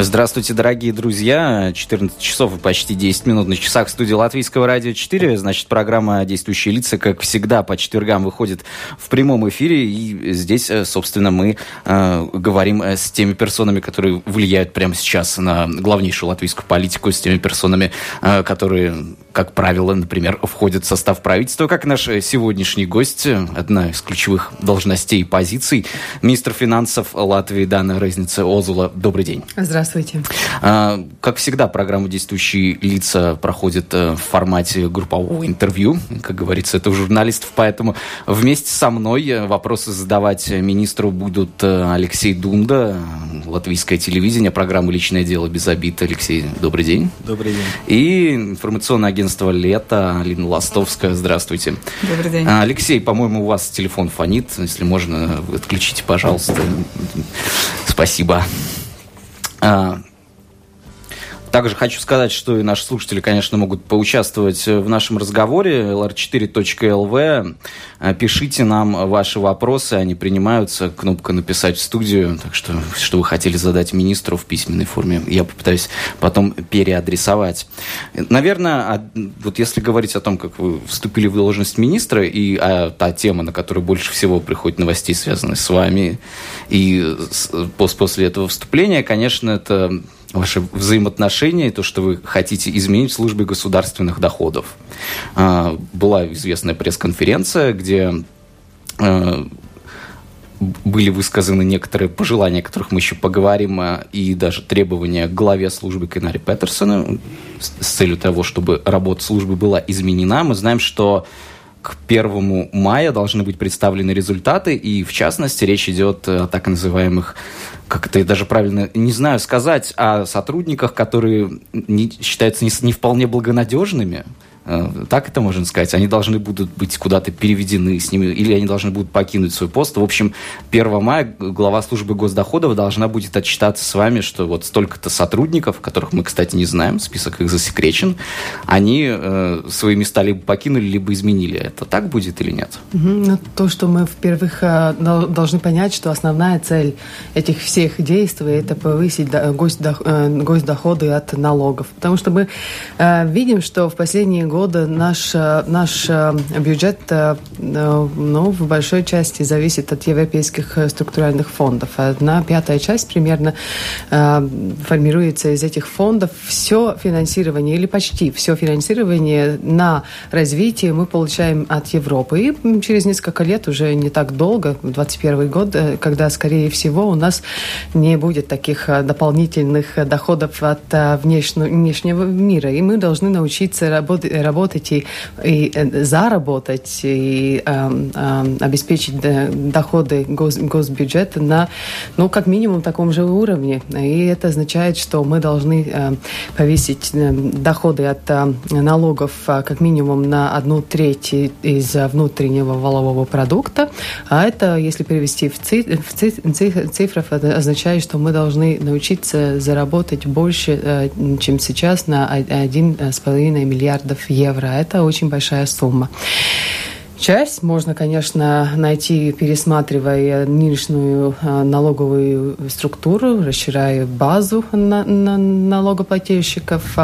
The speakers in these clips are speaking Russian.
Здравствуйте, дорогие друзья. 14 часов и почти 10 минут на часах в студии Латвийского радио 4. Значит, программа «Действующие лица», как всегда, по четвергам выходит в прямом эфире. И здесь, э, собственно, мы э, говорим э, с теми персонами, которые влияют прямо сейчас на главнейшую латвийскую политику, с теми персонами, э, которые, как правило, например, входят в состав правительства, как наш сегодняшний гость, одна из ключевых должностей и позиций, министр финансов Латвии Дана Резница Озула. Добрый день. Здравствуйте. Здравствуйте. А, как всегда, программа «Действующие лица» проходит э, в формате группового интервью. Как говорится, это у журналистов, поэтому вместе со мной э, вопросы задавать министру будут э, Алексей Дунда, латвийское телевидение, программа «Личное дело без обид». Алексей, добрый день. Добрый день. И информационное агентство «Лето», Алина Ластовская, здравствуйте. Добрый день. А, Алексей, по-моему, у вас телефон фонит. Если можно, отключите, пожалуйста. Спасибо. А, также хочу сказать, что и наши слушатели, конечно, могут поучаствовать в нашем разговоре. lr4.lv. А, пишите нам ваши вопросы, они принимаются. Кнопка «Написать в студию». Так что, что вы хотели задать министру в письменной форме, я попытаюсь потом переадресовать. Наверное, вот если говорить о том, как вы вступили в должность министра, и а, та тема, на которую больше всего приходит новостей, связанных с вами, и после этого вступления, конечно, это ваши взаимоотношения, то, что вы хотите изменить в службе государственных доходов. А, была известная пресс-конференция, где а, были высказаны некоторые пожелания, о которых мы еще поговорим, а, и даже требования к главе службы Кенари Петерсона с целью того, чтобы работа службы была изменена. Мы знаем, что к 1 мая должны быть представлены результаты, и в частности речь идет о так называемых как это даже правильно, не знаю сказать, о сотрудниках, которые не, считаются не, не вполне благонадежными, так это можно сказать. Они должны будут быть куда-то переведены с ними, или они должны будут покинуть свой пост. В общем, 1 мая глава службы госдоходов должна будет отчитаться с вами, что вот столько-то сотрудников, которых мы, кстати, не знаем, список их засекречен, они э, свои места либо покинули, либо изменили. Это так будет или нет? Ну, то, что мы, во-первых, э, должны понять, что основная цель этих всех действий – это повысить э, гость доходы от налогов. Потому что мы видим, что в последние года наш, э, наш э, бюджет э, ну, в большой части зависит от европейских структуральных фондов. Одна пятая часть примерно формируется из этих фондов. Все финансирование или почти все финансирование на развитие мы получаем от Европы. И через несколько лет, уже не так долго, 2021 год, когда, скорее всего, у нас не будет таких дополнительных доходов от внешнего мира. И мы должны научиться работать работать и, и э, заработать, и э, э, обеспечить доходы гос, госбюджета на, ну, как минимум, таком же уровне. И это означает, что мы должны э, повысить э, доходы от э, налогов э, как минимум на одну треть из внутреннего валового продукта. А это, если перевести в, ци, в ци, цифрах, это означает, что мы должны научиться заработать больше, э, чем сейчас, на 1,5 миллиардов евро. Это очень большая сумма. Часть можно, конечно, найти, пересматривая нынешнюю э, налоговую структуру, расширяя базу на, на налогоплательщиков.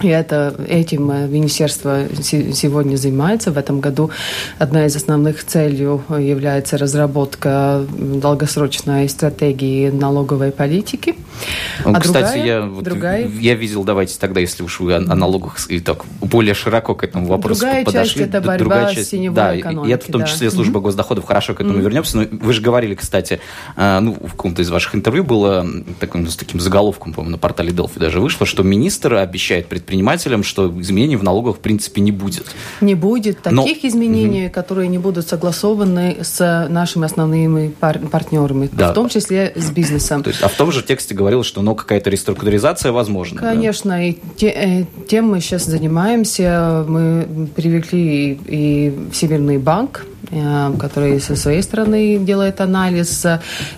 И это, этим э, министерство сегодня занимается. В этом году одна из основных целей является разработка долгосрочной стратегии налоговой политики. Ну, а Кстати, другая, я, вот, другая... я видел, давайте тогда, если уж вы о, о налогах и так более широко к этому вопросу другая подошли. Часть это борьба другая часть, с теневой да, экономикой. И это в том числе да. служба госдоходов, хорошо к этому mm-hmm. вернемся. Но вы же говорили, кстати, э, ну, в каком-то из ваших интервью было таким, с таким заголовком, по-моему, на портале Delphi даже вышло, что министр обещает представить предпринимателям, что изменений в налогах в принципе не будет. Не будет таких Но... изменений, угу. которые не будут согласованы с нашими основными пар партнерами, да. в том числе с бизнесом. То есть, а в том же тексте говорилось, что ну, какая-то реструктуризация возможна. Конечно, да? и те, э, тем мы сейчас занимаемся. Мы привлекли и, Всемирный банк, Э, который со своей стороны делает анализ,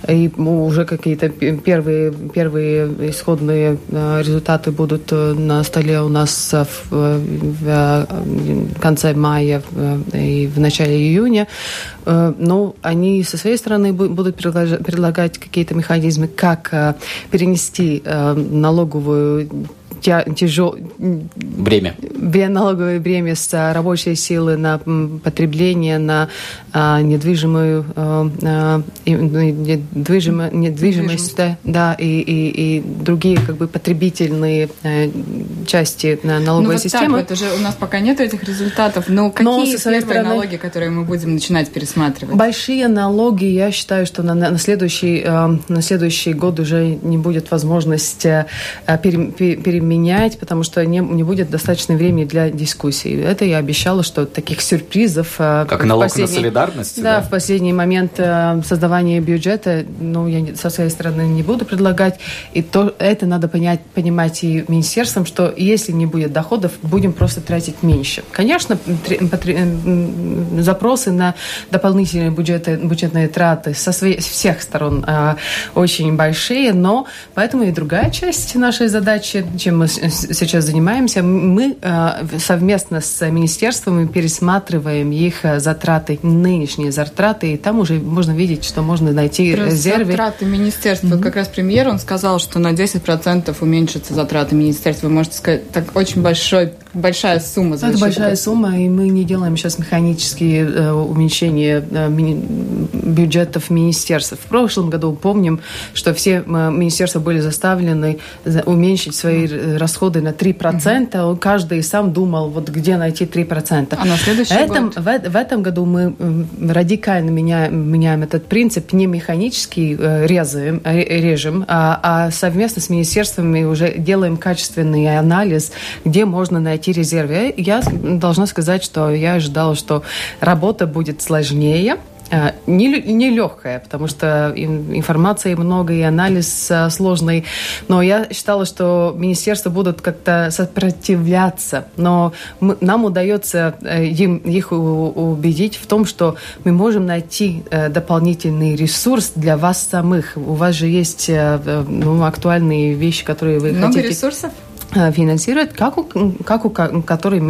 и уже какие-то первые, первые исходные э, результаты будут на столе у нас в, в конце мая и в начале июня. Но они со своей стороны будут предлагать какие-то механизмы, как перенести налоговую тяжел... Бремя. Налоговое бремя с рабочей силы на потребление, на а, недвижимую а, недвижимо, недвижимость, да, да и, и, и другие как бы потребительные части налоговой ну, вот системы. Так, вот уже у нас пока нет этих результатов, но какие но первые стороны, налоги, которые мы будем начинать пересматривать? Большие налоги, я считаю, что на, на, следующий, на следующий год уже не будет возможности переменить менять, потому что не, не будет достаточно времени для дискуссий. Это я обещала, что таких сюрпризов... Э, как налог на солидарность? Да, да, в последний момент э, создавания бюджета, ну, я со своей стороны не буду предлагать. И то, это надо понять, понимать и министерством, что если не будет доходов, будем просто тратить меньше. Конечно, запросы на дополнительные бюджеты, бюджетные траты со своей, всех сторон э, очень большие, но поэтому и другая часть нашей задачи, чем мы сейчас занимаемся, мы э, совместно с министерствами пересматриваем их э, затраты, нынешние затраты, и там уже можно видеть, что можно найти Про резервы. Затраты министерства. Mm-hmm. Как раз премьер, он сказал, что на 10% уменьшатся затраты министерства. Вы можете сказать, так очень большой, большая сумма. Это большая сумма, и мы не делаем сейчас механические э, уменьшения э, ми- бюджетов министерств. В прошлом году помним, что все э, министерства были заставлены уменьшить свои расходы на 3%, угу. каждый сам думал, вот где найти 3%. А на следующий этом, год? В, в этом году мы радикально меняем, меняем этот принцип, не механический э, резаем, режем, а, а совместно с министерствами уже делаем качественный анализ, где можно найти резервы. Я должна сказать, что я ожидала, что работа будет сложнее, Э, не, потому что информации много и анализ э, сложный. Но я считала, что министерства будут как-то сопротивляться. Но мы, нам удается э, им, их убедить в том, что мы можем найти дополнительный ресурс для вас самых. У вас же есть ну, актуальные вещи, которые вы много хотите... ресурсов? Э, финансирует, как у, как у которой,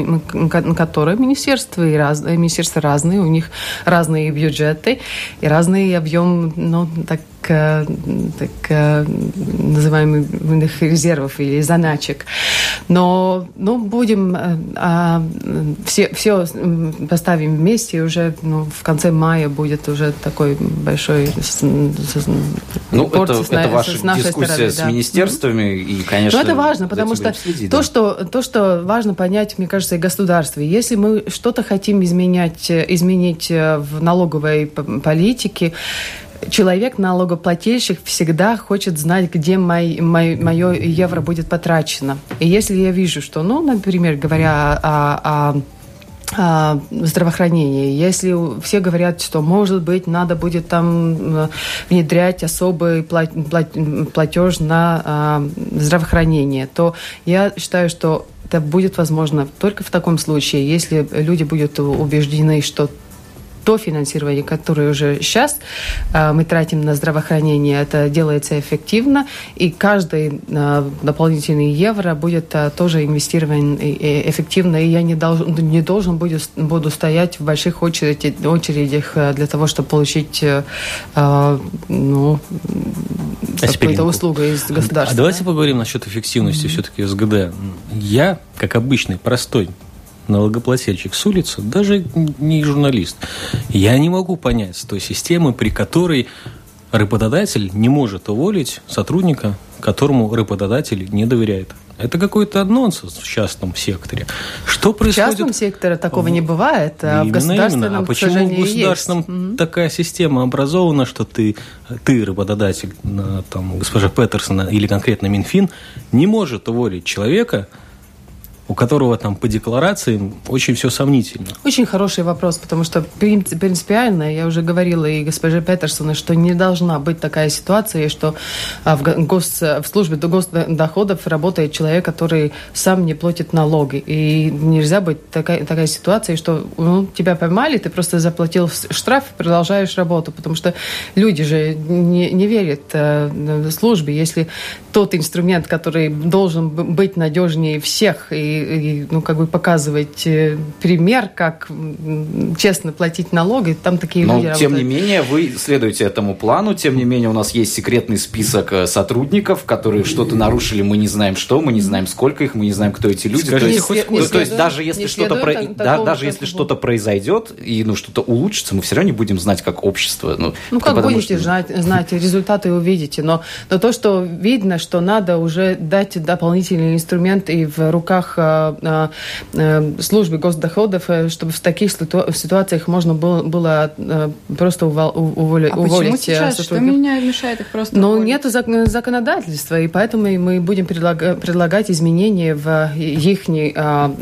которой министерства и разные, министерства разные, у них разные бюджеты и разный объем, ну, так так э, называемых резервов или заначек. Но ну, будем э, а, все, все поставим вместе, и уже ну, в конце мая будет уже такой большой ну, это, с, это ваша с дискуссия стороны, с да. министерствами, и, конечно... Но это важно, потому что следить, то, да. что, то, что важно понять, мне кажется, и государстве. Если мы что-то хотим изменять, изменить в налоговой политике, человек, налогоплательщик, всегда хочет знать, где мой, мой, мое евро будет потрачено. И если я вижу, что, ну, например, говоря о, о здравоохранении. Если все говорят, что, может быть, надо будет там внедрять особый платеж на здравоохранение, то я считаю, что это будет возможно только в таком случае, если люди будут убеждены, что то финансирование, которое уже сейчас э, мы тратим на здравоохранение, это делается эффективно, и каждый э, дополнительный евро будет э, тоже инвестирован эффективно, и я не, долж, не должен буду, буду стоять в больших очереди, очередях для того, чтобы получить ну, какую-то услугу из государства. А давайте поговорим насчет эффективности все-таки СГД. Я, как обычный, простой налогоплательщик с улицы, даже не журналист, я не могу понять той системы, при которой работодатель не может уволить сотрудника, которому работодатель не доверяет. Это какой-то нонсенс в частном секторе. Что происходит? В частном секторе такого не бывает, а именно, в государственном, именно. А почему в государственном есть? такая система образована, что ты, ты работодатель, там, госпожа Петерсона или конкретно Минфин, не может уволить человека, у которого там по декларациям очень все сомнительно? Очень хороший вопрос, потому что принципиально, я уже говорила и госпоже Петерсону, что не должна быть такая ситуация, что а, в, гос, в службе госдоходов работает человек, который сам не платит налоги. И нельзя быть такая, такая ситуация, что ну, тебя поймали, ты просто заплатил штраф и продолжаешь работу, потому что люди же не, не верят э, службе. Если тот инструмент, который должен быть надежнее всех и, и ну, как бы показывать э, пример, как честно платить налоги, там такие Но, люди тем работают. не менее, вы следуете этому плану, тем не менее, у нас есть секретный список э, сотрудников, которые что-то нарушили, мы не знаем что, мы не знаем сколько их, мы не знаем, кто эти люди. Скажите, то есть, хоть- хоть- то есть даже если что-то следует про- да, даже если что-то произойдет и ну что-то улучшится, мы все равно не будем знать, как общество. Ну, Ну, как потому будете что- знать, знать, результаты увидите. Но, но то, что видно, что надо уже дать дополнительный инструмент и в руках э, э, э, службы госдоходов, чтобы в таких ситу- ситуациях можно было, было просто увол- уволи- А уволить почему сейчас? Что сотрудников. меня мешает их просто Но уволить? нет законодательства, и поэтому мы будем предлага- предлагать изменения в их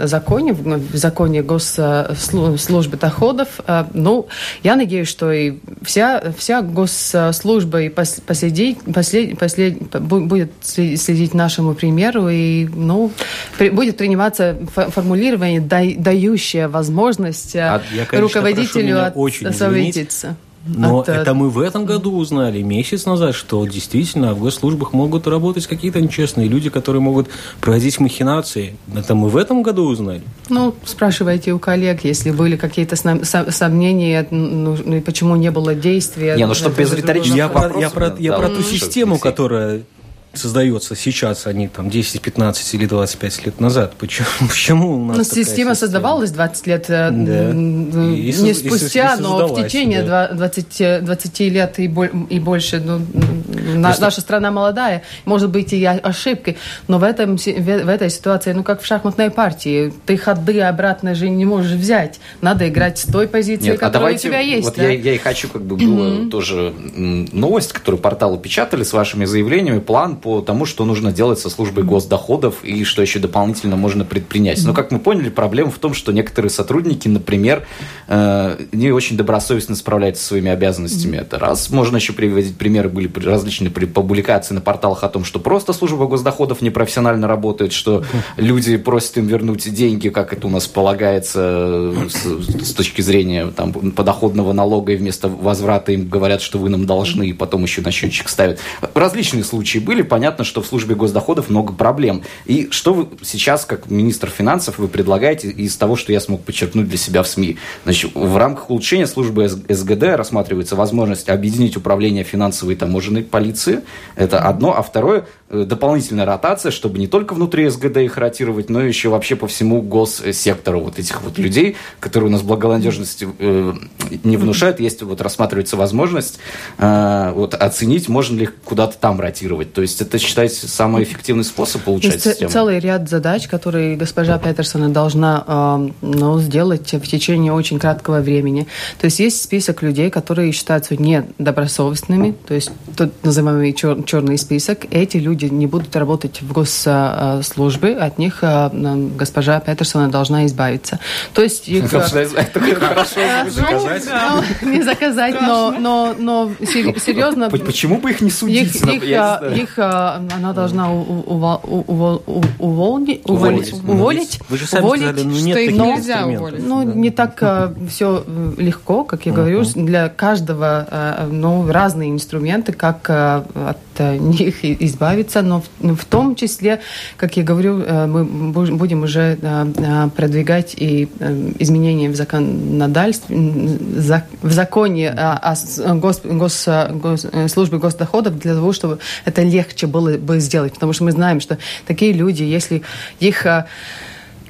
законе, в законе госслужбы доходов. Ну, я надеюсь, что и вся, вся госслужба и пос- последи- послед- послед- бу- будет следить нашему примеру, и ну, при- будет приниматься фо- формулирование, дай- дающее возможность А я, конечно, руководителю от- очень освободиться. Но от, э, это мы в этом году узнали, месяц назад, что действительно в госслужбах могут работать какие-то нечестные люди, которые могут проводить махинации. Это мы в этом году узнали. Ну, спрашивайте у коллег, если были какие-то сна- со- сомнения, ну, ну, и почему не было действия. Не, ну, чтоб без риторических Я я про, я да, про ту что систему, которая создается сейчас, а не там 10, 15 или 25 лет назад. Почему, почему у нас Ну, такая система создавалась 20 лет, э, Да. И- и не и спустя, соз- и но в течение да. два- 20, 20 лет и, боль- и больше. Ну, на- Просто- Наша страна молодая, может быть и ошибкой, но в, этом, в, этой ситуации, ну, как в шахматной партии, ты ходы обратно же не можешь взять. Надо играть с той позиции, Нет, а которая давайте, у тебя есть. вот да? я, я и хочу, как бы было тоже новость, которую порталы печатали с вашими заявлениями, план по тому, что нужно делать со службой госдоходов и что еще дополнительно можно предпринять. Но, как мы поняли, проблема в том, что некоторые сотрудники, например, э, не очень добросовестно справляются со своими обязанностями. Это раз. Можно еще приводить примеры, были различные публикации на порталах о том, что просто служба госдоходов непрофессионально работает, что люди просят им вернуть деньги, как это у нас полагается э, с, с точки зрения там, подоходного налога, и вместо возврата им говорят, что вы нам должны, и потом еще на счетчик ставят. Различные случаи были. Понятно, что в службе госдоходов много проблем. И что вы сейчас, как министр финансов, вы предлагаете из того, что я смог подчеркнуть для себя в СМИ? Значит, в рамках улучшения службы СГД рассматривается возможность объединить управление финансовой и таможенной полиции. Это одно. А второе, дополнительная ротация, чтобы не только внутри СГД их ротировать, но еще вообще по всему госсектору вот этих вот людей, которые у нас благонадежности э, не внушают. Есть вот рассматривается возможность э, вот оценить, можно ли куда-то там ротировать. То есть это, считаете, самый эффективный способ улучшать Есть систему? целый ряд задач, которые госпожа Петерсона должна э, ну, сделать в течение очень краткого времени. То есть есть список людей, которые считаются недобросовестными, то есть тот называемый чер- черный список. Эти люди не будут работать в госслужбе, от них э, госпожа Петерсона должна избавиться. То есть их, э, ну, не заказать, но, но, но сер- серьезно... Почему бы их не судить? Их, а, она должна Уволить. уволить, уволить, Вы же сами уволить, сказали, ну что нет их таких нельзя уволить. ну, не так все легко, как я говорю, для каждого э, ну, разные инструменты, как э, от э, них и- избавиться, но в, в том числе, как я говорю, э, мы бу- будем уже э, э, продвигать и изменения в законодательстве, в законе о, гос, гос- гос- службе госдоходов для того, чтобы это легче было бы сделать, потому что мы знаем, что такие люди, если их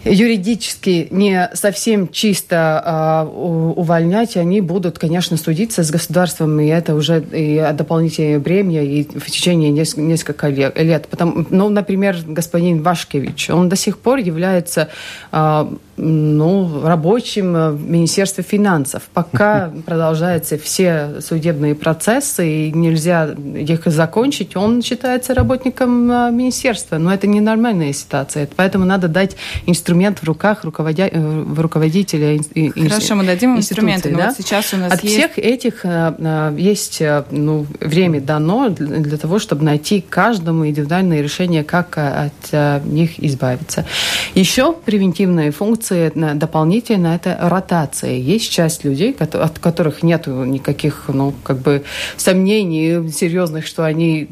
юридически не совсем чисто у- увольнять, они будут, конечно, судиться с государством, и это уже и дополнительное бремя и в течение неск- нескольких лет. Потом, ну, например, господин Вашкевич, он до сих пор является а, ну, рабочим в Министерстве финансов. Пока продолжаются все судебные процессы, и нельзя их закончить, он считается работником министерства. Но это ненормальная ситуация. Поэтому надо дать инструмент в руках руководя... в руководителя Хорошо, мы дадим инструменты, но да? вот сейчас у нас От есть... всех этих есть ну, время дано для того, чтобы найти каждому индивидуальное решение, как от них избавиться. Еще превентивные функции дополнительно это ротация. Есть часть людей, от которых нет никаких ну, как бы сомнений серьезных, что они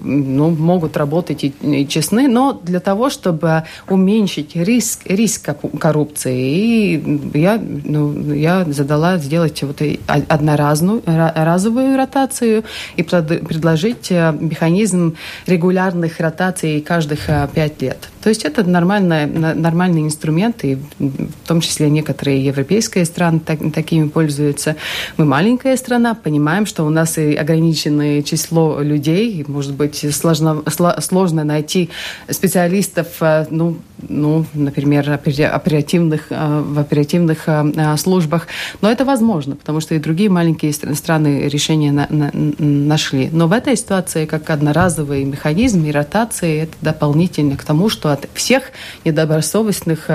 ну, могут работать и, и честны, но для того, чтобы уменьшить риск, риск коррупции, и я, ну, я задала сделать вот одноразную разовую ротацию и предложить механизм регулярных ротаций каждых пять лет. То есть это нормальный, нормальный инструмент, и в том числе некоторые европейские страны так, такими пользуются. Мы маленькая страна, понимаем, что у нас и ограниченное число людей, может быть, сложно, сложно найти специалистов, э, ну, ну, например, оперативных, э, в оперативных э, службах. Но это возможно, потому что и другие маленькие страны решения на, на, нашли. Но в этой ситуации, как одноразовый механизм и ротации, это дополнительно к тому, что от всех недобросовестных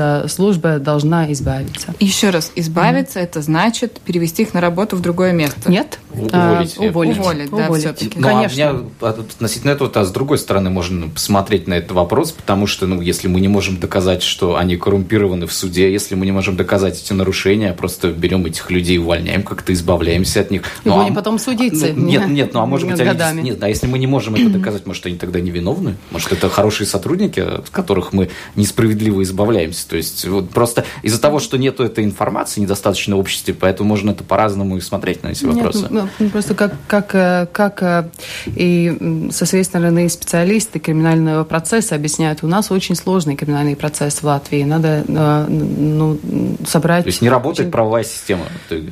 госслужба должна избавиться. Еще раз, избавиться mm-hmm. это значит перевести их на работу в другое место? Нет. Уволить. А, уволить. Уволить, да, уволить. все-таки. Ну, Конечно. а у меня относительно этого, а с другой стороны, можно посмотреть на этот вопрос, потому что, ну, если мы не можем доказать, что они коррумпированы в суде, если мы не можем доказать эти нарушения, просто берем этих людей, увольняем, как-то избавляемся от них. Ну, ну а, потом судиться. Ну, нет, нет, ну а может быть, они, нет, а если мы не можем это доказать, может, они тогда невиновны? Может, это хорошие сотрудники, от которых мы несправедливо избавляемся? То есть, вот просто из-за того, что нету этой информации, недостаточно в обществе, поэтому можно это по-разному и смотреть на эти вопросы. Нет, ну, просто как, как, э, как э, и со своей стороны специалисты криминального процесса объясняют, у нас очень сложный криминальный процесс в Латвии. Надо э, ну, собрать... То есть не работает очень правовая система?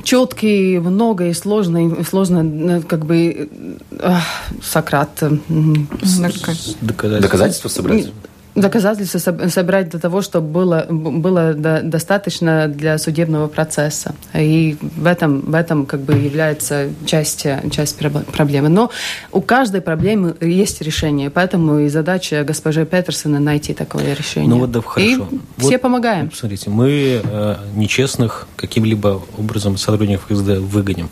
Четкий, много и сложно, сложно как бы Сократ... Доказательства, Доказательства собрать? Доказательства собрать для того, чтобы было, было достаточно для судебного процесса. И в этом, в этом как бы является часть, часть проблемы. Но у каждой проблемы есть решение, поэтому и задача госпожи Петерсона найти такое решение. Ну вот да, хорошо. И вот, все помогаем. Смотрите, мы э, нечестных каким-либо образом сотрудников ФСД выгоним.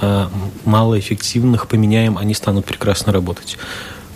Э, малоэффективных поменяем, они станут прекрасно работать.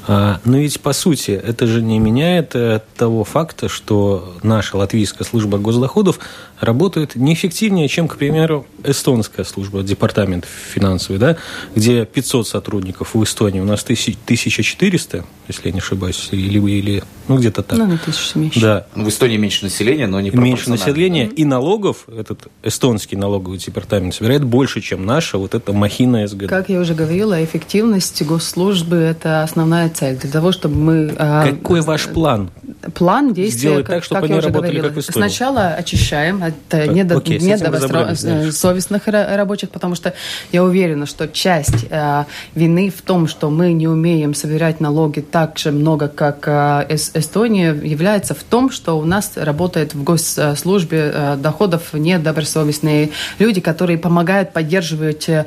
А, но ведь, по сути, это же не меняет э, того факта, что наша латвийская служба госдоходов работает неэффективнее, чем, к примеру, эстонская служба, департамент финансовый, да, где 500 сотрудников в Эстонии, у нас 1400, если я не ошибаюсь, или, или ну, где-то так. Ну, на тысячу меньше. Да. В Эстонии меньше населения, но не Меньше населения, и налогов, этот эстонский налоговый департамент собирает больше, чем наша вот эта махина СГД. Как я уже говорила, эффективность госслужбы – это основная цель. Для того, чтобы мы… А, Какой ваш план? План действия, Сделать так, чтобы как они работали говорила. как в Эстонии. Сначала очищаем от так, недо, окей, недобросовестных рабочих, потому что я уверена, что часть э, вины в том, что мы не умеем собирать налоги так же много, как э, Эстония, является в том, что у нас работает в госслужбе э, доходов недобросовестные люди, которые помогают поддерживать э,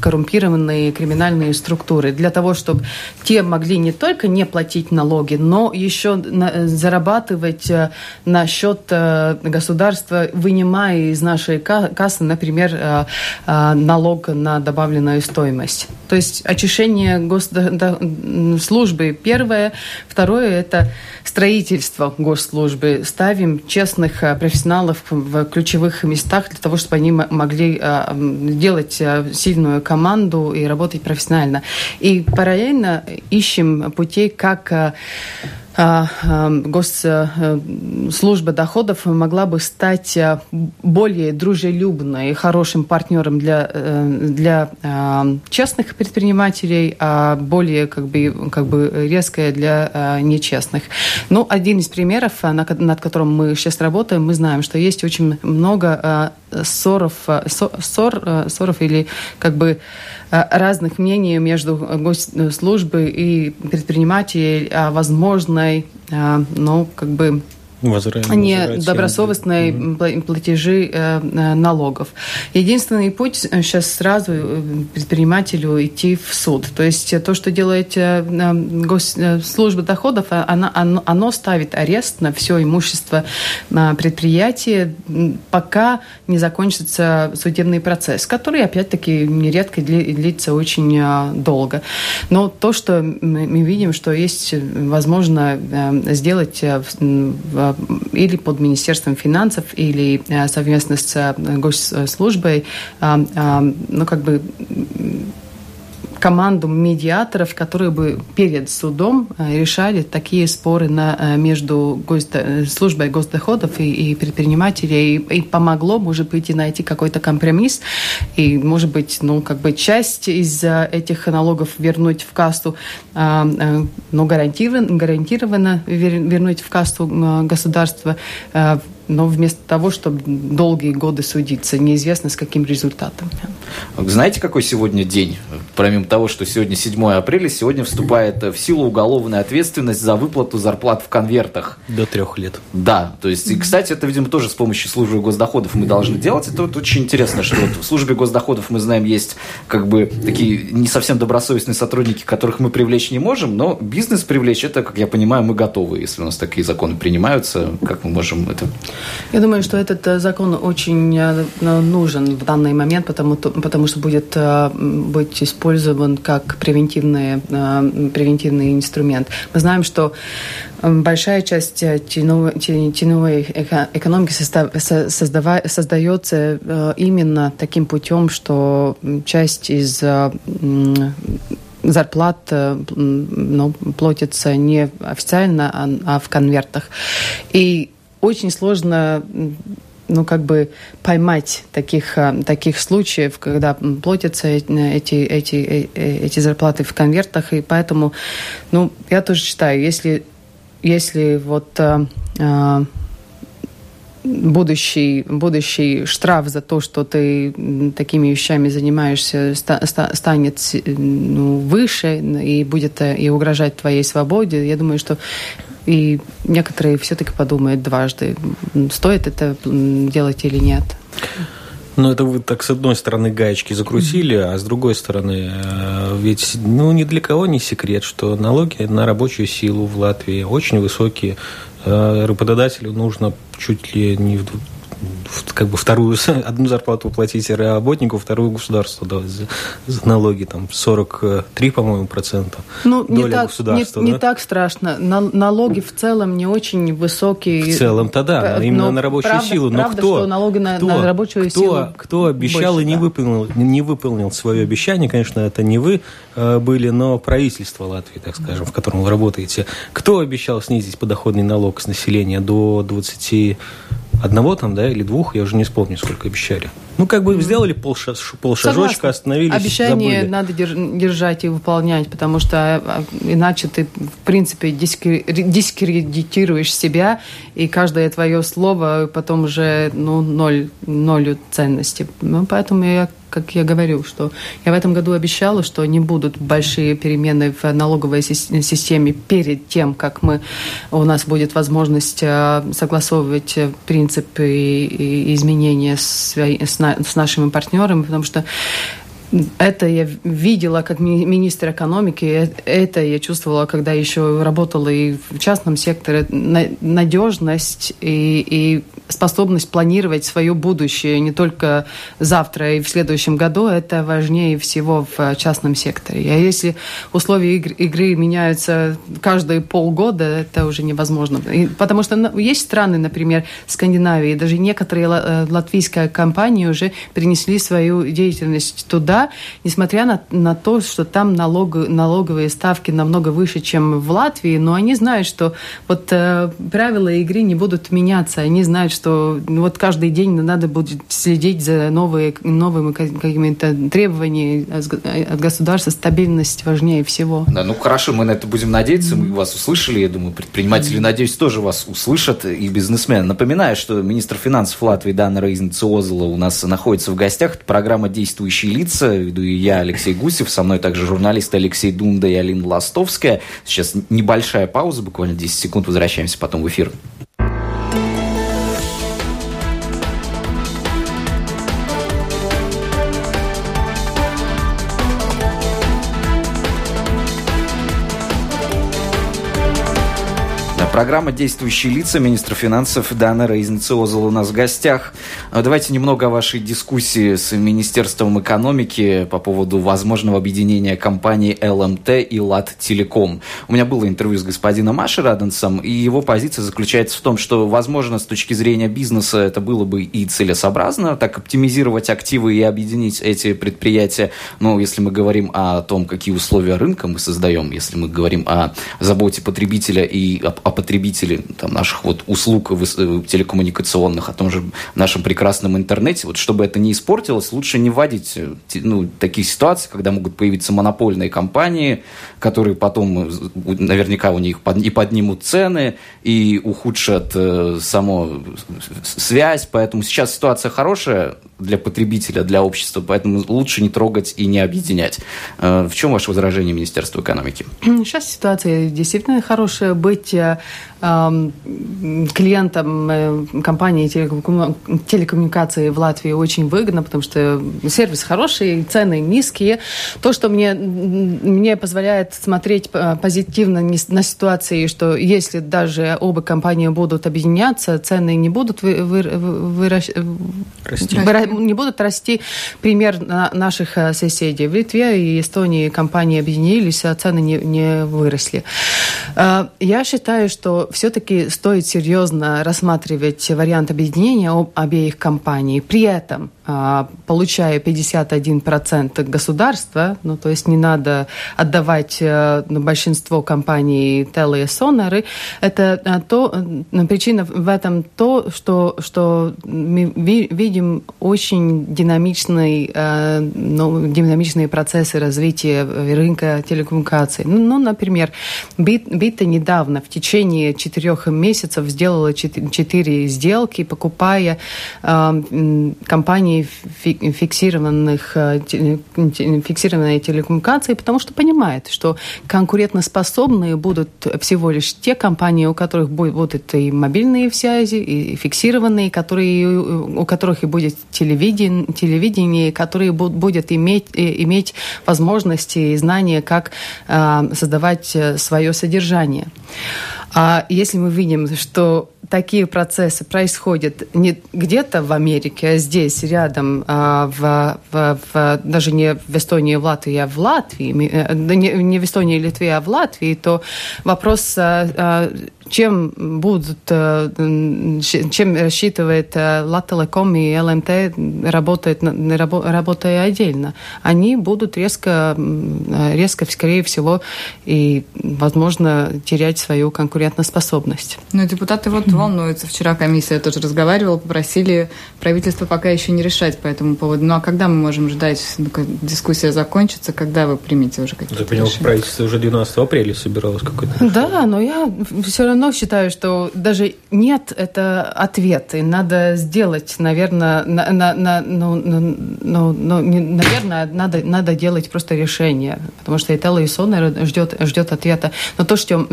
коррумпированные криминальные структуры. Для того, чтобы те могли не только не платить налоги, но еще на, зарабатывать э, на счет э, государства, вынимая из нашей кассы, например, э, налог на добавленную стоимость. То есть очищение госслужбы первое. Второе – это строительство госслужбы. Ставим честных профессионалов в ключевых местах для того, чтобы они могли делать сильную команду и работать профессионально. И параллельно ищем путей, как госслужба доходов могла бы стать а, более дружелюбной и хорошим партнером для, э, для честных предпринимателей, а более как бы, как бы резкая для нечестных. Ну, один из примеров, над которым мы сейчас работаем, мы знаем, что есть очень много ссоров, ссор, ссоров или как бы разных мнений между госслужбой и предпринимателей о возможной, ну, как бы недобросовестные mm-hmm. платежи э, э, налогов. Единственный путь сейчас сразу предпринимателю идти в суд. То есть то, что делает служба доходов, она, оно, ставит арест на все имущество предприятия, пока не закончится судебный процесс, который, опять-таки, нередко длится очень долго. Но то, что мы видим, что есть возможно сделать или под Министерством финансов, или э, совместно с э, госслужбой, ну, как бы команду медиаторов, которые бы перед судом э, решали такие споры на, э, между госд... Э, службой госдоходов и, и предпринимателей. И, и помогло, может быть, найти какой-то компромисс. И, может быть, ну, как бы часть из этих налогов вернуть в касту, но гарантированно, гарантированно вернуть в касту государства но вместо того, чтобы долгие годы судиться, неизвестно с каким результатом. Знаете, какой сегодня день? Помимо того, что сегодня 7 апреля, сегодня вступает в силу уголовная ответственность за выплату зарплат в конвертах. До трех лет. Да, то есть, и, кстати, это, видимо, тоже с помощью службы госдоходов мы должны делать. Это вот очень интересно, что вот в службе госдоходов мы знаем, есть как бы такие не совсем добросовестные сотрудники, которых мы привлечь не можем, но бизнес привлечь, это, как я понимаю, мы готовы, если у нас такие законы принимаются, как мы можем это я думаю, что этот э, закон очень э, нужен в данный момент, потому, потому что будет э, быть использован как превентивный, превентивный инструмент. Мы знаем, что большая часть теневой, теневой экономики создается именно таким путем, что часть из зарплат ну, платится не официально, а, а в конвертах. И очень сложно ну, как бы поймать таких, а, таких случаев, когда платятся эти, эти, э, э, эти зарплаты в конвертах, и поэтому, ну, я тоже считаю, если, если вот будущий, будущий штраф за то, что ты такими вещами занимаешься, станет ну, выше и будет э, и угрожать твоей свободе, я думаю, что и некоторые все-таки подумают дважды, стоит это делать или нет. Ну, это вы так с одной стороны гаечки закрутили, а с другой стороны, э, ведь ну, ни для кого не секрет, что налоги на рабочую силу в Латвии очень высокие. Э, работодателю нужно чуть ли не в как бы вторую, одну зарплату платить работнику, вторую государству да, за, за налоги, там 43, по-моему, процента ну, не так, не, да? не так страшно. На, налоги в целом не очень высокие. В целом-то да, но именно на рабочую правда, силу. Но правда, кто, что налоги на, кто, на рабочую кто, силу Кто обещал больше, и не, да. выполнил, не выполнил свое обещание, конечно, это не вы э, были, но правительство Латвии, так скажем, в котором вы работаете. Кто обещал снизить подоходный налог с населения до 20 одного там, да, или двух, я уже не вспомню, сколько обещали. Ну, как бы сделали полшаж, полшажочка, остановились, Обещание забыли. надо держать и выполнять, потому что а, иначе ты, в принципе, дискредитируешь себя, и каждое твое слово потом уже ну, ноль, ноль ценности. Ну, поэтому я как я говорю, что я в этом году обещала, что не будут большие перемены в налоговой системе перед тем, как мы, у нас будет возможность э, согласовывать принципы и изменения с, с с нашими партнерами, потому что это я видела как министр экономики, это я чувствовала, когда еще работала и в частном секторе. Надежность и, и способность планировать свое будущее не только завтра и в следующем году, это важнее всего в частном секторе. А если условия игры, игры меняются каждые полгода, это уже невозможно. И, потому что ну, есть страны, например, Скандинавии, даже некоторые э, латвийские компании уже перенесли свою деятельность туда, несмотря на, на то, что там налог, налоговые ставки намного выше, чем в Латвии, но они знают, что вот э, правила игры не будут меняться. Они знают, что ну, вот каждый день надо будет следить за новые, новыми какими-то требованиями от государства. Стабильность важнее всего. Да, ну хорошо, мы на это будем надеяться. Мы вас услышали. Я думаю, предприниматели, надеюсь, тоже вас услышат и бизнесмены. Напоминаю, что министр финансов Латвии Дана Рейзнциозела у нас находится в гостях. Это программа «Действующие лица» веду и я, Алексей Гусев, со мной также журналисты Алексей Дунда и Алина Ластовская. Сейчас небольшая пауза, буквально 10 секунд, возвращаемся потом в эфир. Программа «Действующие лица». Министр финансов Дана Рейзнциозел у нас в гостях. А, давайте немного о вашей дискуссии с Министерством экономики по поводу возможного объединения компаний ЛМТ и ЛАТ Телеком. У меня было интервью с господином Маши Раденсом, и его позиция заключается в том, что, возможно, с точки зрения бизнеса это было бы и целесообразно, так оптимизировать активы и объединить эти предприятия. Но если мы говорим о том, какие условия рынка мы создаем, если мы говорим о заботе потребителя и о, о потребителе там, наших вот услуг э, телекоммуникационных, о том же нашем прекрасном интернете, вот чтобы это не испортилось, лучше не вводить э, ну, такие ситуации, когда могут появиться монопольные компании, которые потом э, наверняка у них под, и поднимут цены, и ухудшат э, само связь. Поэтому сейчас ситуация хорошая для потребителя, для общества, поэтому лучше не трогать и не объединять. Э, в чем ваше возражение Министерства экономики? Сейчас ситуация действительно хорошая. Быть клиентам э, компании телекоммуникации в Латвии очень выгодно, потому что сервис хороший, цены низкие. То, что мне, мне позволяет смотреть э, позитивно на ситуации, что если даже оба компании будут объединяться, цены не будут вы, вы, вы, расти. Выра, не будут расти. Пример наших э, соседей. В Литве и Эстонии компании объединились, а цены не, не выросли. Я считаю, что все-таки стоит серьезно рассматривать вариант объединения обеих компаний. При этом а, получая 51% государства, ну, то есть не надо отдавать ну, большинство компаний Телы и Сонары, это э, то, э, причина в этом то, что, что мы видим очень динамичный, ну, динамичные процессы развития рынка телекоммуникаций. Ну, ну например, Бита недавно, в течение четырех месяцев, сделала четыре сделки, покупая компании компаний фиксированных, э, фиксированной телекоммуникации, потому что понимает, что конкурентоспособные будут всего лишь те компании, у которых будут и мобильные связи, и фиксированные, которые, у которых и будет телевидение, телевидение которые будут иметь, иметь возможности и знания, как э, создавать э, свое содержание. А если мы видим, что такие процессы происходят не где-то в Америке, а здесь, рядом, а, в, в, в, даже не в Эстонии, в Латвии, а в Латвии, э, не в Эстонии Литве, а в Латвии, то вопрос а, чем будут, э, чем рассчитывает э, Латтелеком и ЛМТ, работает, работая отдельно. Они будут резко, резко, скорее всего, и, возможно, терять свою конкурентоспособность. Но депутаты вот волнуются. Вчера комиссия тоже разговаривала, попросили правительство пока еще не решать по этому поводу. Ну а когда мы можем ждать, ну, дискуссия закончится, когда вы примете уже какие-то Я понял, правительство уже 12 апреля собиралось какой-то. Да, но я все равно равно считаю, что даже нет это ответ. И надо сделать, наверное, на, на, на, ну, ну, ну, ну, наверное, надо, надо делать просто решение. Потому что Итала и Сонер ждет, ждет ответа. Но то что,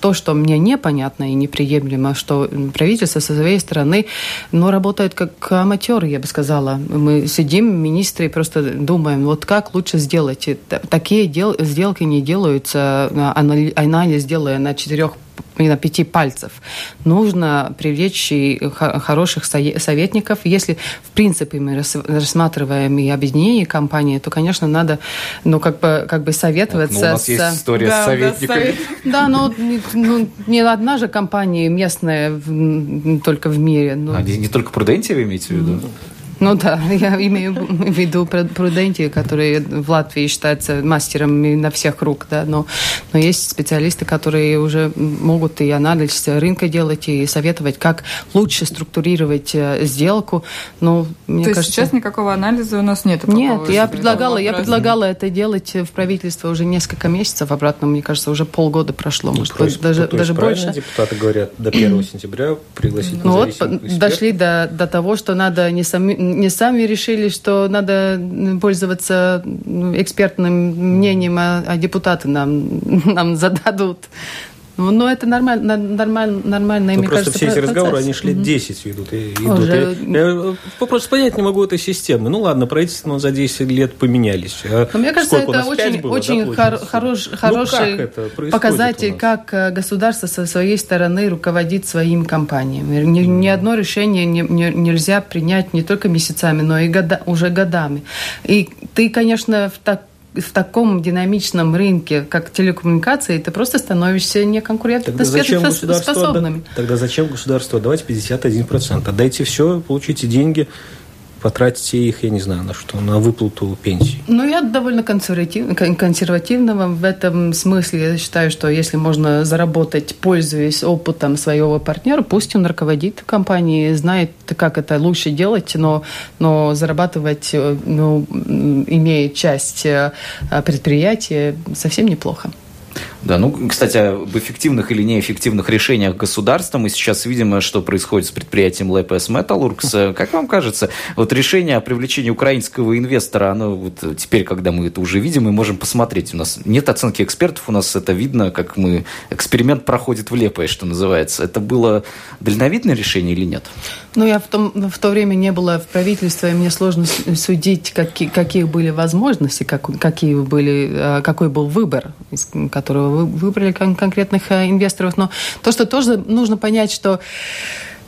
то, что мне непонятно и неприемлемо, что правительство со своей стороны ну, работает как аматеры, я бы сказала. Мы сидим, министры, и просто думаем, вот как лучше сделать. Такие дел, сделки не делаются, анализ делая на четырех на пяти пальцев. Нужно привлечь хороших советников. Если, в принципе, мы рассматриваем и объединение компании, то, конечно, надо, ну, как бы, как бы советоваться. Ну, у нас с... есть история да, с советниками. Да, но ну, не одна же компания местная только в мире. Но... А, не, не только Прудентия вы имеете в виду? Ну да, я имею в виду Пруденти, который в Латвии считается мастером на всех рук, да, но, но есть специалисты, которые уже могут и анализ рынка делать, и советовать, как лучше структурировать э, сделку. Но, мне То кажется... есть сейчас никакого анализа у нас нет? Нет, я предлагала, я предлагала это делать в правительство уже несколько месяцев, обратно, мне кажется, уже полгода прошло, ну, может быть, даже, то даже больше. депутаты говорят, до 1 сентября пригласить Ну вот, дошли до, до того, что надо не сами не сами решили, что надо пользоваться экспертным мнением, а, а депутаты нам, нам зададут. Ну, но это нормально, нормально, нормально. Ну, мне просто кажется, все эти процесс. разговоры, они шли лет 10 идут. И, идут. Уже... Я, я просто понять не могу этой системы. Ну ладно, правительство за 10 лет поменялись. А но мне кажется, это очень, было, очень да, хор- хорош, ну, хороший как показатель, как э, государство со своей стороны руководит своими компаниями. Ни, mm. ни одно решение не, не, нельзя принять не только месяцами, но и года, уже годами. И ты, конечно, в так в таком динамичном рынке, как телекоммуникации, ты просто становишься неконкурентоспособным. Тогда зачем государство давайте 51%? Отдайте все, получите деньги, потратите их, я не знаю, на что, на выплату пенсии? Ну, я довольно консерватив, консервативного в этом смысле. Я считаю, что если можно заработать, пользуясь опытом своего партнера, пусть он руководит компанией, знает, как это лучше делать, но, но зарабатывать, ну, имея часть э, предприятия, совсем неплохо. Да, ну, кстати, об эффективных или неэффективных решениях государства мы сейчас видим, что происходит с предприятием ЛПС Металлургс. Как вам кажется, вот решение о привлечении украинского инвестора, оно вот теперь, когда мы это уже видим, мы можем посмотреть. У нас нет оценки экспертов, у нас это видно, как мы эксперимент проходит в Лепое, что называется. Это было дальновидное решение или нет? Ну, я в, том, в то время не была в правительстве, и мне сложно судить, какие, какие были возможности, как, какие были, э, какой был выбор, из которого вы выбрали кон- конкретных э, инвесторов. Но то, что тоже нужно понять, что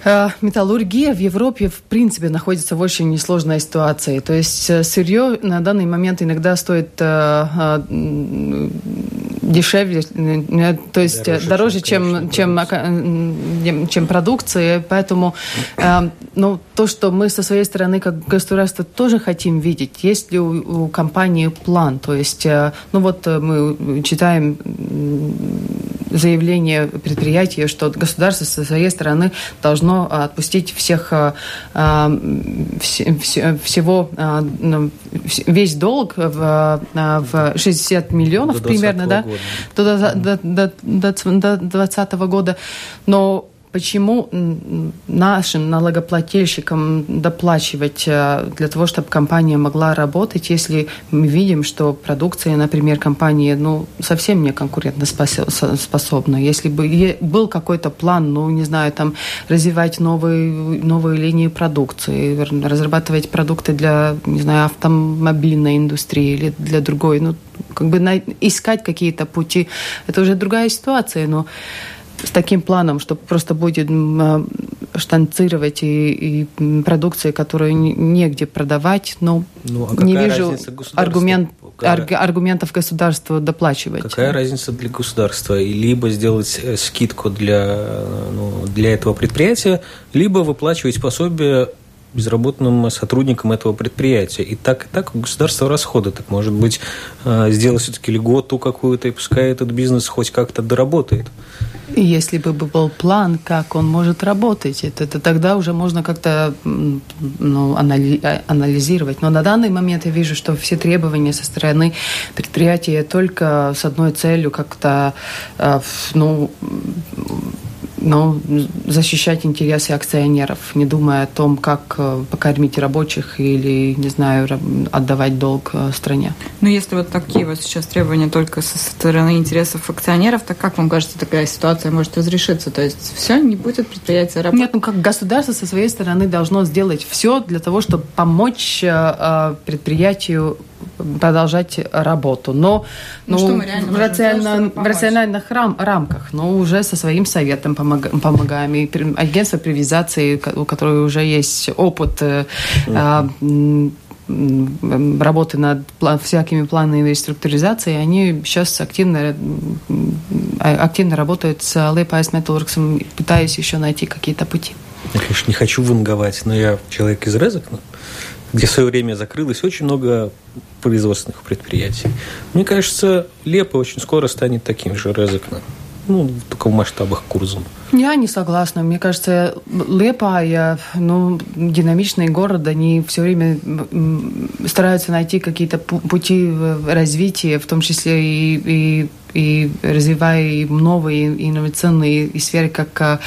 Э, металлургия в Европе, в принципе, находится в очень несложной ситуации. То есть э, сырье на данный момент иногда стоит дешевле, то есть дороже, дороже чем, чем, чем, чем продукция. Поэтому ну, то, что мы со своей стороны, как государство, тоже хотим видеть, есть ли у, у компании план. То есть, ну вот мы читаем заявление предприятия, что государство со своей стороны должно отпустить всех, а, а, всего, а, ну, весь долг в, в 60 миллионов до примерно, да, года. до 2020 года. Но почему нашим налогоплательщикам доплачивать э, для того, чтобы компания могла работать, если мы видим, что продукция, например, компании ну, совсем не конкурентоспособна. Если бы был какой-то план, ну, не знаю, там, развивать новые, новые линии продукции, разрабатывать продукты для, не знаю, автомобильной индустрии или для другой, ну, как бы искать какие-то пути, это уже другая ситуация, но с таким планом, что просто будет а, штанцировать и, и продукции, которую негде продавать, но ну, а не вижу аргумент, арг, аргументов государства доплачивать. Какая разница для государства? Либо сделать э, скидку для, ну, для этого предприятия, либо выплачивать пособие безработным сотрудникам этого предприятия. И так, и так у государства расходы. Так, может быть, а, сделать все-таки льготу какую-то, и пускай этот бизнес хоть как-то доработает. Если бы был план, как он может работать, это, это тогда уже можно как-то ну, анализировать. Но на данный момент я вижу, что все требования со стороны предприятия только с одной целью как-то а, ну, но защищать интересы акционеров, не думая о том, как э, покормить рабочих или, не знаю, отдавать долг э, стране. Ну, если вот такие вот сейчас требования только со стороны интересов акционеров, то как вам кажется, такая ситуация может разрешиться? То есть все, не будет предприятия работать? Нет, ну как государство со своей стороны должно сделать все для того, чтобы помочь э, предприятию продолжать работу. Но ну, ну, в, рациона, в рациональных рам, рамках, но уже со своим советом помог, помогаем. И агентство приватизации, у которого уже есть опыт Mm-hmm. работы над всякими планами реструктуризации, они сейчас активно, активно работают с Лиепаяс Металургсом, пытаясь еще найти какие-то пути. Я, конечно, не хочу ванговать, но я человек из Резекне где в свое время закрылось очень много производственных предприятий. Мне кажется, Лепа очень скоро станет таким же Резекном. Ну, только в масштабах Курзом. Я не согласна. Мне кажется, Лепа, ну, динамичный город, они все время стараются найти какие-то пути развития, в том числе и, и, и развивая новые инновационные сферы, как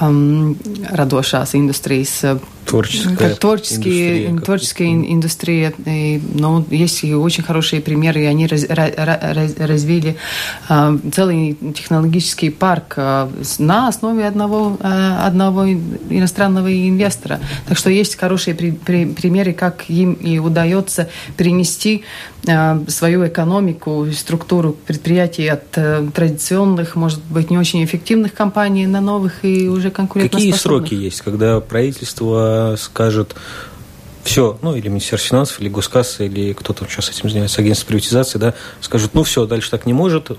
um, radošās industrijas творческая как творческие, индустрия, как- творческая ин- индустрия. И, ну, есть и очень хорошие примеры, и они раз- ра- ра- раз- развили а, целый технологический парк с- на основе одного, а, одного иностранного инвестора. Так что есть хорошие при- при- примеры, как им и удается перенести а, свою экономику, структуру предприятий от э, традиционных, может быть, не очень эффективных компаний на новых и уже конкурентоспособных. Какие сроки есть, когда правительство скажет все, ну, или Министерство финансов, или Госкасса, или кто там сейчас этим занимается, агентство приватизации, да, скажут, ну, все, дальше так не может,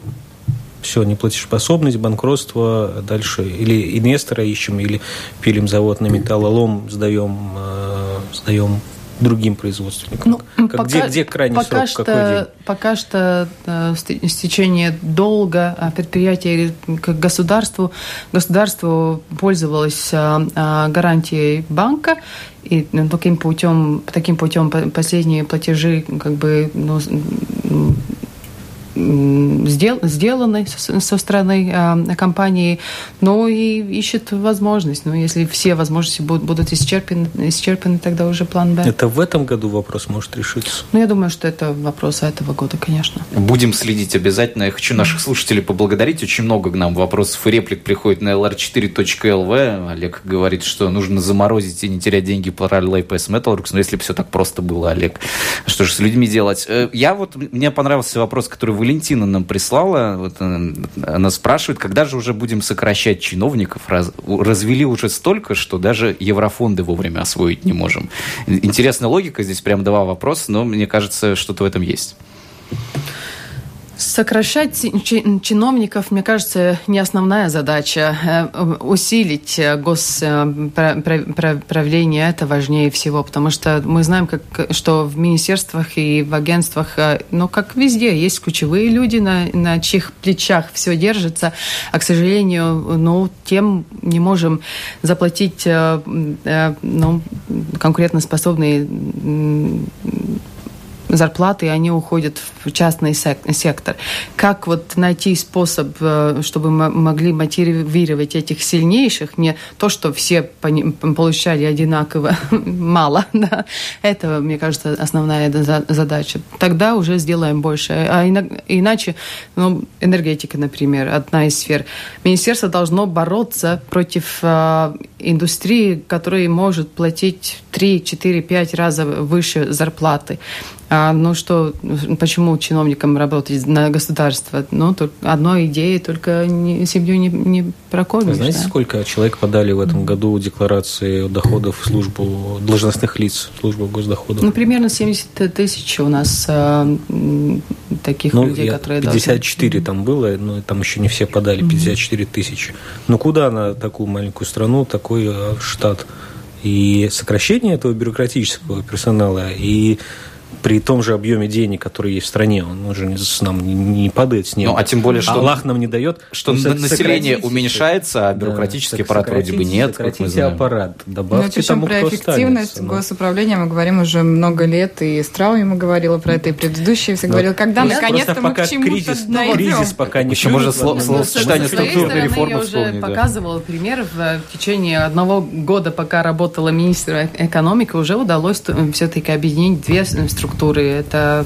все, неплатежеспособность, банкротство, дальше или инвестора ищем, или пилим завод на металлолом, сдаем, э, сдаем другим производственникам. Ну, Как- где, где крайний пока срок, что, какой день? Пока что э, с течение долга а, предприятие к государству, государство пользовалось а, а, гарантией банка, и ну, таким путем, таким путем по- последние платежи как бы ну, сдел- сделаны со, со стороны а, компании, но и ищет возможность. Но если все возможности будут, будут исчерпаны, исчерпаны, тогда уже план Б. Это в этом году вопрос может решиться. Ну, я думаю, что это вопрос этого года, конечно. Будем следить обязательно. Я хочу наших слушателей поблагодарить. Очень много к нам вопросов и реплик приходит на lr4.lv. Олег говорит, что нужно заморозить и не терять деньги по Rally PS Metalworks. Но если бы все так просто было, Олег, что же с людьми делать? Э, Я вот, мне понравился вопрос, который Валентина нам прислала. Вот, она спрашивает, когда же уже будем сокращать чиновников? Раз- развели уже столько, что даже еврофонды вовремя освоить не можем. Интересная логика. Здесь прям два вопроса, но мне кажется, что-то в этом есть. Сокращать чи- чиновников, мне кажется, не основная задача. Э, Усилить э, госправление – это важнее всего, потому что мы знаем, как, что в министерствах и в агентствах, э, ну, как везде, есть ключевые люди, на, на чьих плечах все держится, а, к сожалению, ну, тем не можем заплатить э, э, ну, конкурентоспособные зарплаты, они уходят в частный сек- сектор. Как вот найти способ, э, чтобы мы могли мотивировать этих сильнейших, не то, что все получали одинаково мало, да, это, мне кажется, основная за- задача. Тогда уже сделаем больше. А ина- иначе, ну, энергетика, например, одна из сфер. Министерство должно бороться против э, индустрии, которая может платить 3, 4, 5 раза выше зарплаты. А, ну что, почему чиновникам работать на государство? Ну, только одной идеей только не, семью не, не прокормишь. Знаете, да? сколько человек подали в этом году декларации доходов в службу должностных лиц, в службу госдоходов? Ну, примерно 70 тысяч у нас а, м, таких Ну, людей, я- которые 54 там было, но там еще не все подали, 54 тысячи. Ну, куда на такую маленькую страну такой э, штат? И сокращение этого бюрократического персонала, и при том же объеме денег, который есть в стране, он уже нам не, не падает с неба. Ну, а тем более, что- Аллах нам не дает. Что Ну, население уменьшается, а да, бюрократический так аппарат вроде бы нет, как мы знаем. аппарат, Ну, добавьте причем тому, про кто эффективность останется, ну. госуправления мы говорим уже много лет, и Страу ему говорила про это, и предыдущие все Ну, говорили, когда просто- наконец-то мы пока к чему-то кризис, дойдем. кризис пока не Еще можно плюнет в сло- одном слово- месте. сочетание С своей структурной реформы я уже да. показывала пример. В, в течение одного года, пока работала министр экономики, уже удалось все-таки объединить две структуры. Это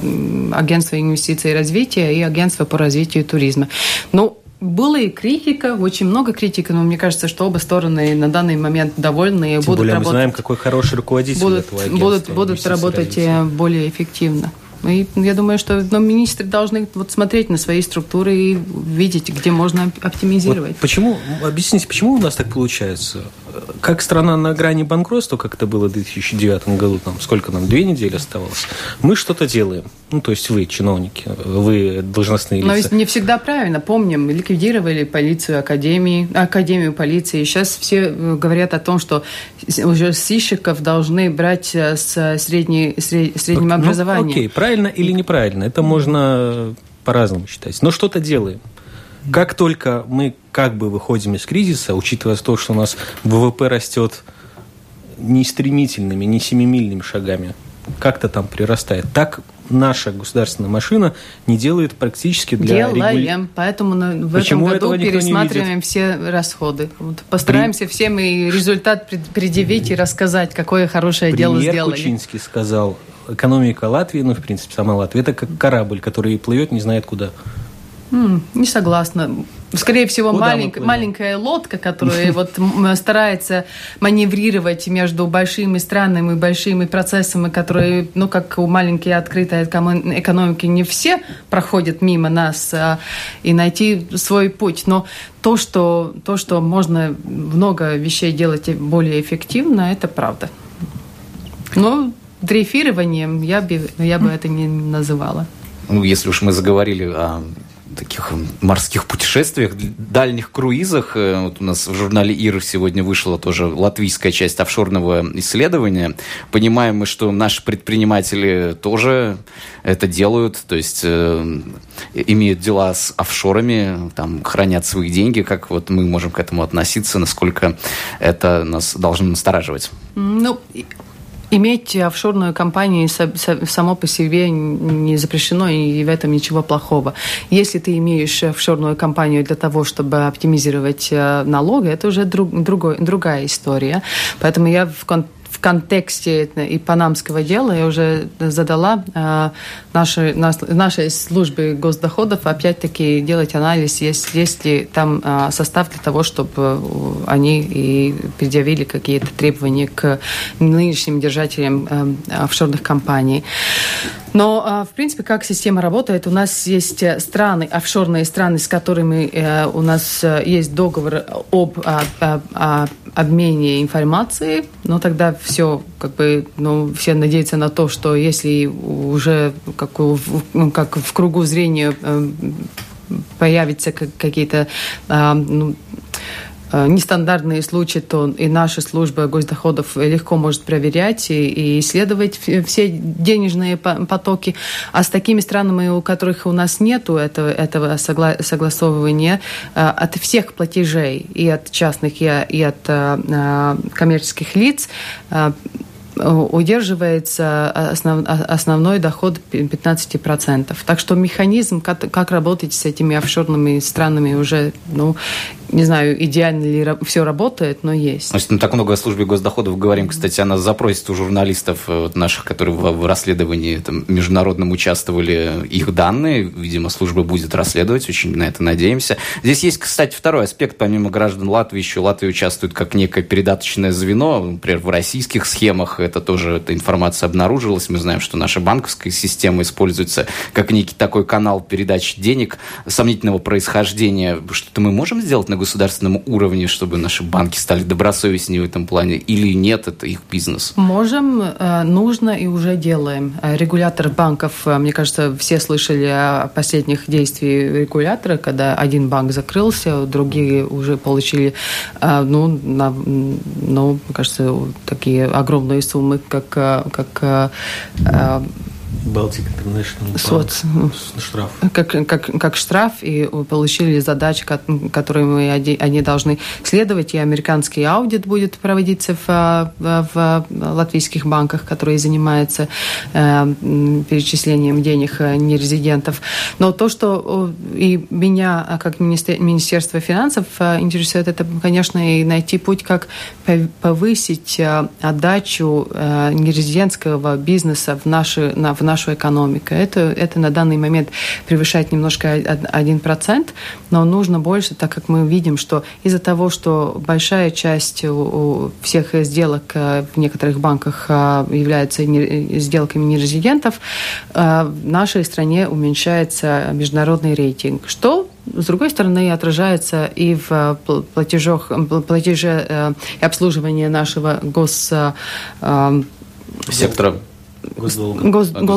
агентство инвестиций и развития и агентство по развитию туризма. Ну, была и критика, очень много критики, но мне кажется, что оба стороны на данный момент довольны и Тем будут более мы работать, знаем, какой хороший руководитель будут, этого агентства. будут, будут работать развития. э, более эффективно. И я думаю, что ну, министры должны вот смотреть на свои структуры и видеть, где можно оп- оптимизировать. Вот почему, объясните, почему у нас так получается? Как страна на грани банкротства, как это было в 2009 году, там, сколько нам, две недели оставалось, мы что-то делаем. Ну, то есть вы, чиновники, вы должностные Но лица. ведь не всегда правильно. Помним, ликвидировали полицию, академии, академию полиции. Сейчас все э, говорят о том, что уже сыщиков должны брать э, с средней, сред- средним Ну, образованием. окей, правильно или неправильно, это можно по-разному считать. Но что-то делаем. Как только мы как бы выходим из кризиса, учитывая то, что у нас ВВП растет не стремительными, не семимильными шагами, как-то там прирастает, так наша государственная машина не делает практически для Делаем, регуля... поэтому в Почему этом году пересматриваем все расходы. Вот постараемся всем и результат пред- предъявить и рассказать, какое хорошее дело Премьер сделали. Кучинский сказал, экономика Латвии, ну, в принципе, сама Латвия, это как корабль, который плывет не знает куда. Не согласна. Скорее всего, Куда малень- маленькая лодка, которая вот старается маневрировать между большими странами, большими процессами, которые, ну, как у маленькой открытой эконом- экономики, не все проходят мимо нас, а, и найти свой путь. Но то, что, то, что можно много вещей делать более эффективно, это правда. Но дрейфированием я бы, я бы это не называла. Ну, если уж мы заговорили о таких морских путешествиях, дальних круизах. э, Вот у нас в журнале ИР сегодня вышла тоже латвийская часть офшорного исследования. Понимаем мы, что наши предприниматели тоже это делают, то есть э, имеют дела с офшорами, там хранят свои деньги, как вот мы можем к этому относиться, насколько это нас должно настораживать. Ну, иметь офшорную компанию само по себе не запрещено, и в этом ничего плохого. Если ты имеешь офшорную компанию для того, чтобы оптимизировать э, налоги, это уже друг- другой, другая история. Поэтому я в кон- в контексте и панамского дела я уже задала э, нашей, нас- нашей службе госдоходов опять-таки делать анализ, есть, есть ли там э, состав для того, чтобы э, они и предъявили какие-то требования к нынешним держателям э, офшорных компаний. Но, э, в принципе, как система работает, у нас есть э, страны, офшорные страны, с которыми э, у нас э, есть договор об а, а, а, обмене информацией, но тогда все, как бы, ну, все надеются на то, что если уже как, в- ну, как в кругу зрения э, появятся как- какие-то а, ну, нестандартные случаи, то и наша служба госдоходов легко может проверять и, и исследовать все денежные по- потоки. А с такими странами, у которых у нас нету этого, этого согла- согласовывания э, от всех платежей, и от частных, и, и от э, э, коммерческих лиц, э, удерживается основ- основной доход 15%. Так что механизм, как, как работать с этими офшорными странами уже, ну, не знаю, идеально ли все работает, но есть. Есть мы так много о службе госдоходов говорим. Кстати, она запросит у журналистов э, наших, которые в, в расследовании там, международном участвовали, их данные. Видимо, служба будет расследовать, очень на это надеемся. Здесь есть, кстати, второй аспект. Помимо граждан Латвии, еще Латвия участвует как некое передаточное звено. Например, в российских схемах это тоже эта информация обнаружилась. Мы знаем, что наша банковская система используется как некий такой канал передачи денег сомнительного происхождения. Что-то мы можем сделать на государственном уровне, чтобы наши банки стали добросовестнее в этом плане? Или нет, это их бизнес? Можем, э, нужно и уже делаем. Э, Регулятор банков, э, мне кажется, все слышали о последних действиях регулятора, когда один банк закрылся, другие уже получили, ну, на, ну мне кажется, такие огромные суммы, как, как Балтик Интернешнл. Соц. Штраф. как, как, как штраф и получили задачи, ко- которые мы, они должны следовать, и американский аудит будет проводиться в, в, в латвийских банках, которые занимаются э, перечислением денег э, нерезидентов. Но то, что и меня, а, как министер- Министерство финансов, э, интересует, это, конечно, и найти путь, как пов- повысить э, отдачу нерезидентского бизнеса в, наши, на, в нашу экономику. Это, это на данный момент превышает немножко од- 1%, но нужно больше, так как мы видим, что из-за того, что большая часть у- всех сделок э, в некоторых банках э, являются не- сделками нерезидентов, э, в нашей стране уменьшается международный рейтинг, что с другой стороны, отражается и в пл- платежах, платеже и обслуживании нашего гос, Сектора Госдолга. гос- А, госдол- госдолга,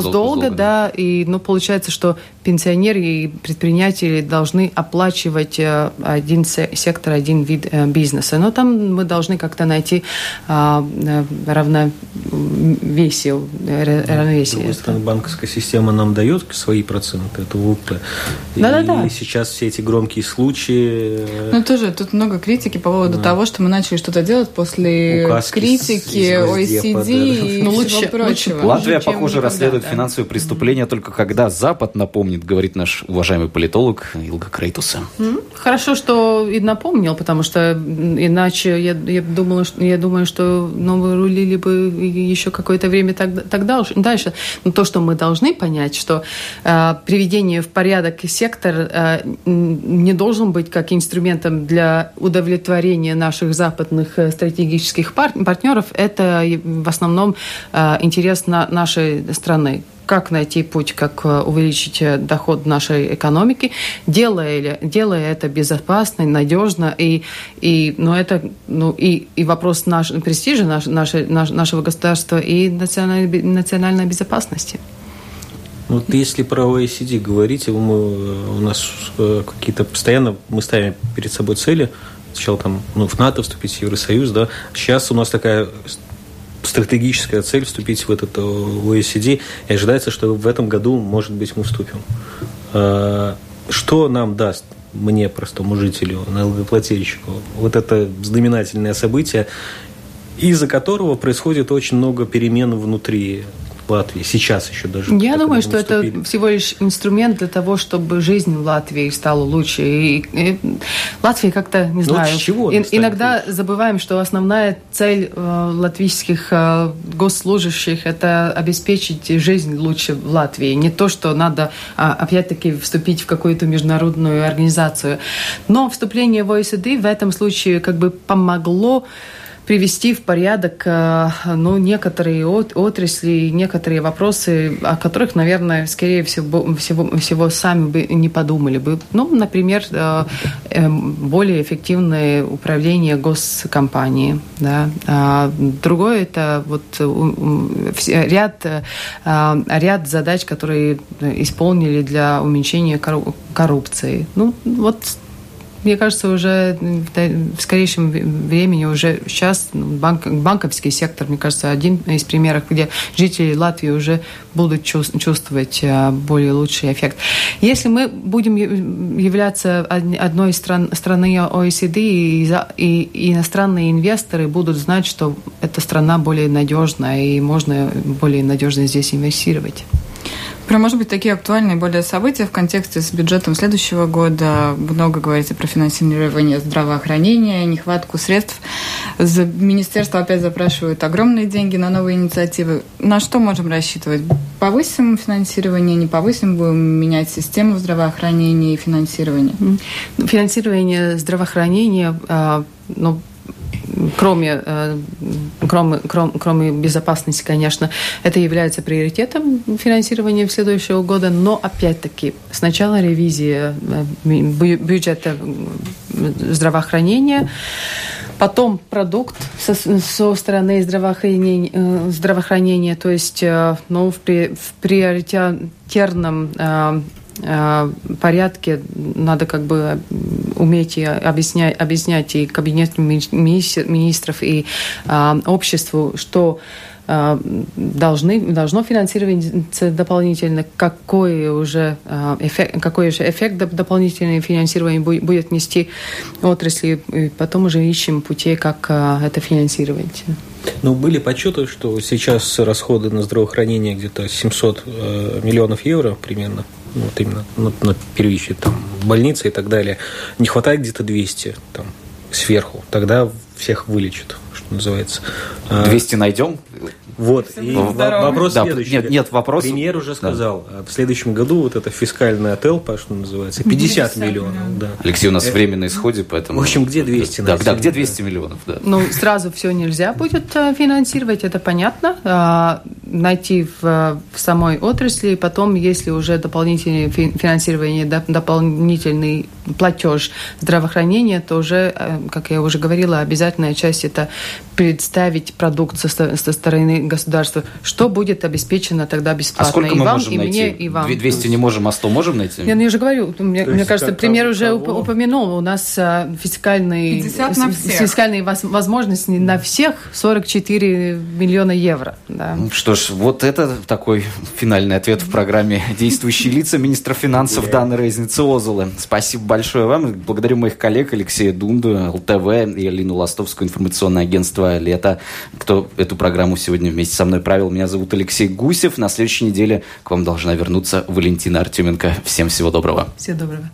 госдолга, да, и ну, получается, что пенсионеры и предприниматели должны оплачивать э, один се- сектор, один вид э, бизнеса. Но там мы должны как-то найти а, э, равновесие. э, С равновесие. другой стороны, банковская система нам дает свои проценты от ВВП. Да-да-да. И сейчас все эти громкие случаи... Ну, тоже тут много критики по поводу того, что мы начали что-то делать после Указки критики OECD да. и Ну, всего лучше- прочего. лучше Латвия, похоже, никогда, расследует да. финансовые преступления только когда Запад напомнит, говорит наш уважаемый политолог Илга Крейтуса. Хорошо, что и напомнил, потому что иначе я, я думала, что, я думаю, что ну, вы рулили бы еще какое-то время тогда, тогда уж- дальше. Но то, что мы должны понять, что э, приведение в порядок сектор э, не должен быть как инструментом для удовлетворения наших западных э, стратегических пар- партнеров. Это в основном э, интерес на нашей страны как найти путь, как э, увеличить э, доход нашей экономики, делая, делая это безопасно, надежно, и, и, но это, ну, и, и вопрос наш, престижа наш, нашей- наш- нашего государства и национальной, национальной безопасности. Вот если про OECD говорить, мы, э, у нас какие-то постоянно мы ставим перед собой цели. Сначала там ну, в НАТО вступить, в Евросоюз, да. Сейчас у нас такая стратегическая цель вступить в этот э, OECD, и ожидается, что в этом году, может быть, мы вступим. Э, Что нам даст мне, простому жителю, налогоплательщику, вот это знаменательное событие, из-за которого происходит очень много перемен внутри Латвии, сейчас еще даже. Я думаю, что это всего лишь инструмент для того, чтобы жизнь в Латвии стала лучше. И, и Латвия как-то, не Ну, знаю, с чего станет иногда забываем, что основная цель э, латвийских э, госслужащих – это обеспечить жизнь лучше в Латвии. Не то, что надо, а, опять-таки, вступить в какую-то международную организацию. Но вступление в OECD в этом случае как бы помогло привести в порядок э, ну, некоторые от- отрасли, некоторые вопросы, о которых, наверное, скорее всего, всего, всего сами бы не подумали бы. Ну, например, э, э, более эффективное управление госкомпании. Да. А другое – это вот э, ряд, а, ряд задач, которые исполнили для уменьшения корру- коррупции. Ну, вот мне кажется, уже в скорейшем времени, уже сейчас ну, банк- банковский сектор, мне кажется, один из примеров, где жители Латвии уже будут чувс- чувствовать а, более лучший эффект. Если мы будем являться од- одной из стран, страны OECD, и, и иностранные инвесторы будут знать, что эта страна более надежная, и можно более надежно здесь инвестировать. Про, может быть, такие актуальные более события в контексте с бюджетом следующего года. Много говорите про финансирование здравоохранения, нехватку средств. За- Министерство опять запрашивает огромные деньги на новые инициативы. На что можем рассчитывать? Повысим финансирование, не повысим, будем менять систему здравоохранения и финансирования? Финансирование здравоохранения, ну, кроме, э, кроме, кром- кроме безопасности, конечно, это является приоритетом финансирования следующего года, но опять-таки сначала ревизия э, бю- бюджета здравоохранения, Потом продукт со, со стороны здравоохранения, э, здравоохранения, то есть ну, в, при- в приоритетном порядке надо как бы уметь и объяснять, объяснять и кабинету ми- министр- министров, и э, обществу, что э, должны, должно финансироваться дополнительно, какой уже э, эффект, какой же эффект доп- дополнительное финансирование бу- будет нести отрасли, и потом уже ищем путей, как э, это финансировать. Ну, были подсчеты, что сейчас расходы на здравоохранение где-то 700 э, миллионов евро примерно, вот именно на, на первичные там, больницы и так далее. Не хватает где-то 200 там, сверху. Тогда всех вылечат, что называется. А, 200 найдем? Вот, и здорово. вопрос Да, следующий. нет, нет, вопрос- Премьер уже Да. сказал, а в следующем году вот это фискальная ТЭЛПа, что называется, 50, 50 миллионов. миллионов. Да. Алексей, у нас Э, время на исходе, поэтому... в общем, где 200 Да, да, где 200 миллионов, да. Ну, сразу все нельзя будет э, финансировать, это понятно. А, Найти в, э, в самой отрасли, и потом, если уже дополнительное фи- финансирование, доп- дополнительный платеж здравоохранения, то уже, э, как я уже говорила, обязательная часть это представить продукт со, со стороны государства, что будет обеспечено тогда А бесплатно сколько и мы вам, можем и найти? мне, и вам. Две- 200 не можем, а 100 можем найти? Я, ну, я же говорю, мне, мне кажется, как- премьер кого- уже кого? упомянул. У нас а, фискальные, 50 на фискальные воз- возможности на всех 44 миллиона евро. Да. Ну, Что ж, вот это такой финальный ответ в программе «Действующие лица» министра финансов Даны Рейзницы Озулы. Спасибо большое вам. Благодарю моих коллег Алексея Дунду, ЛТВ и Алину Ластовскую, информационное агентство «Лето», кто эту программу сегодня вместе со мной правил. Меня зовут Алексей Гусев. На следующей неделе к вам должна вернуться Валентина Артеменко. Всем всего доброго. Всего доброго.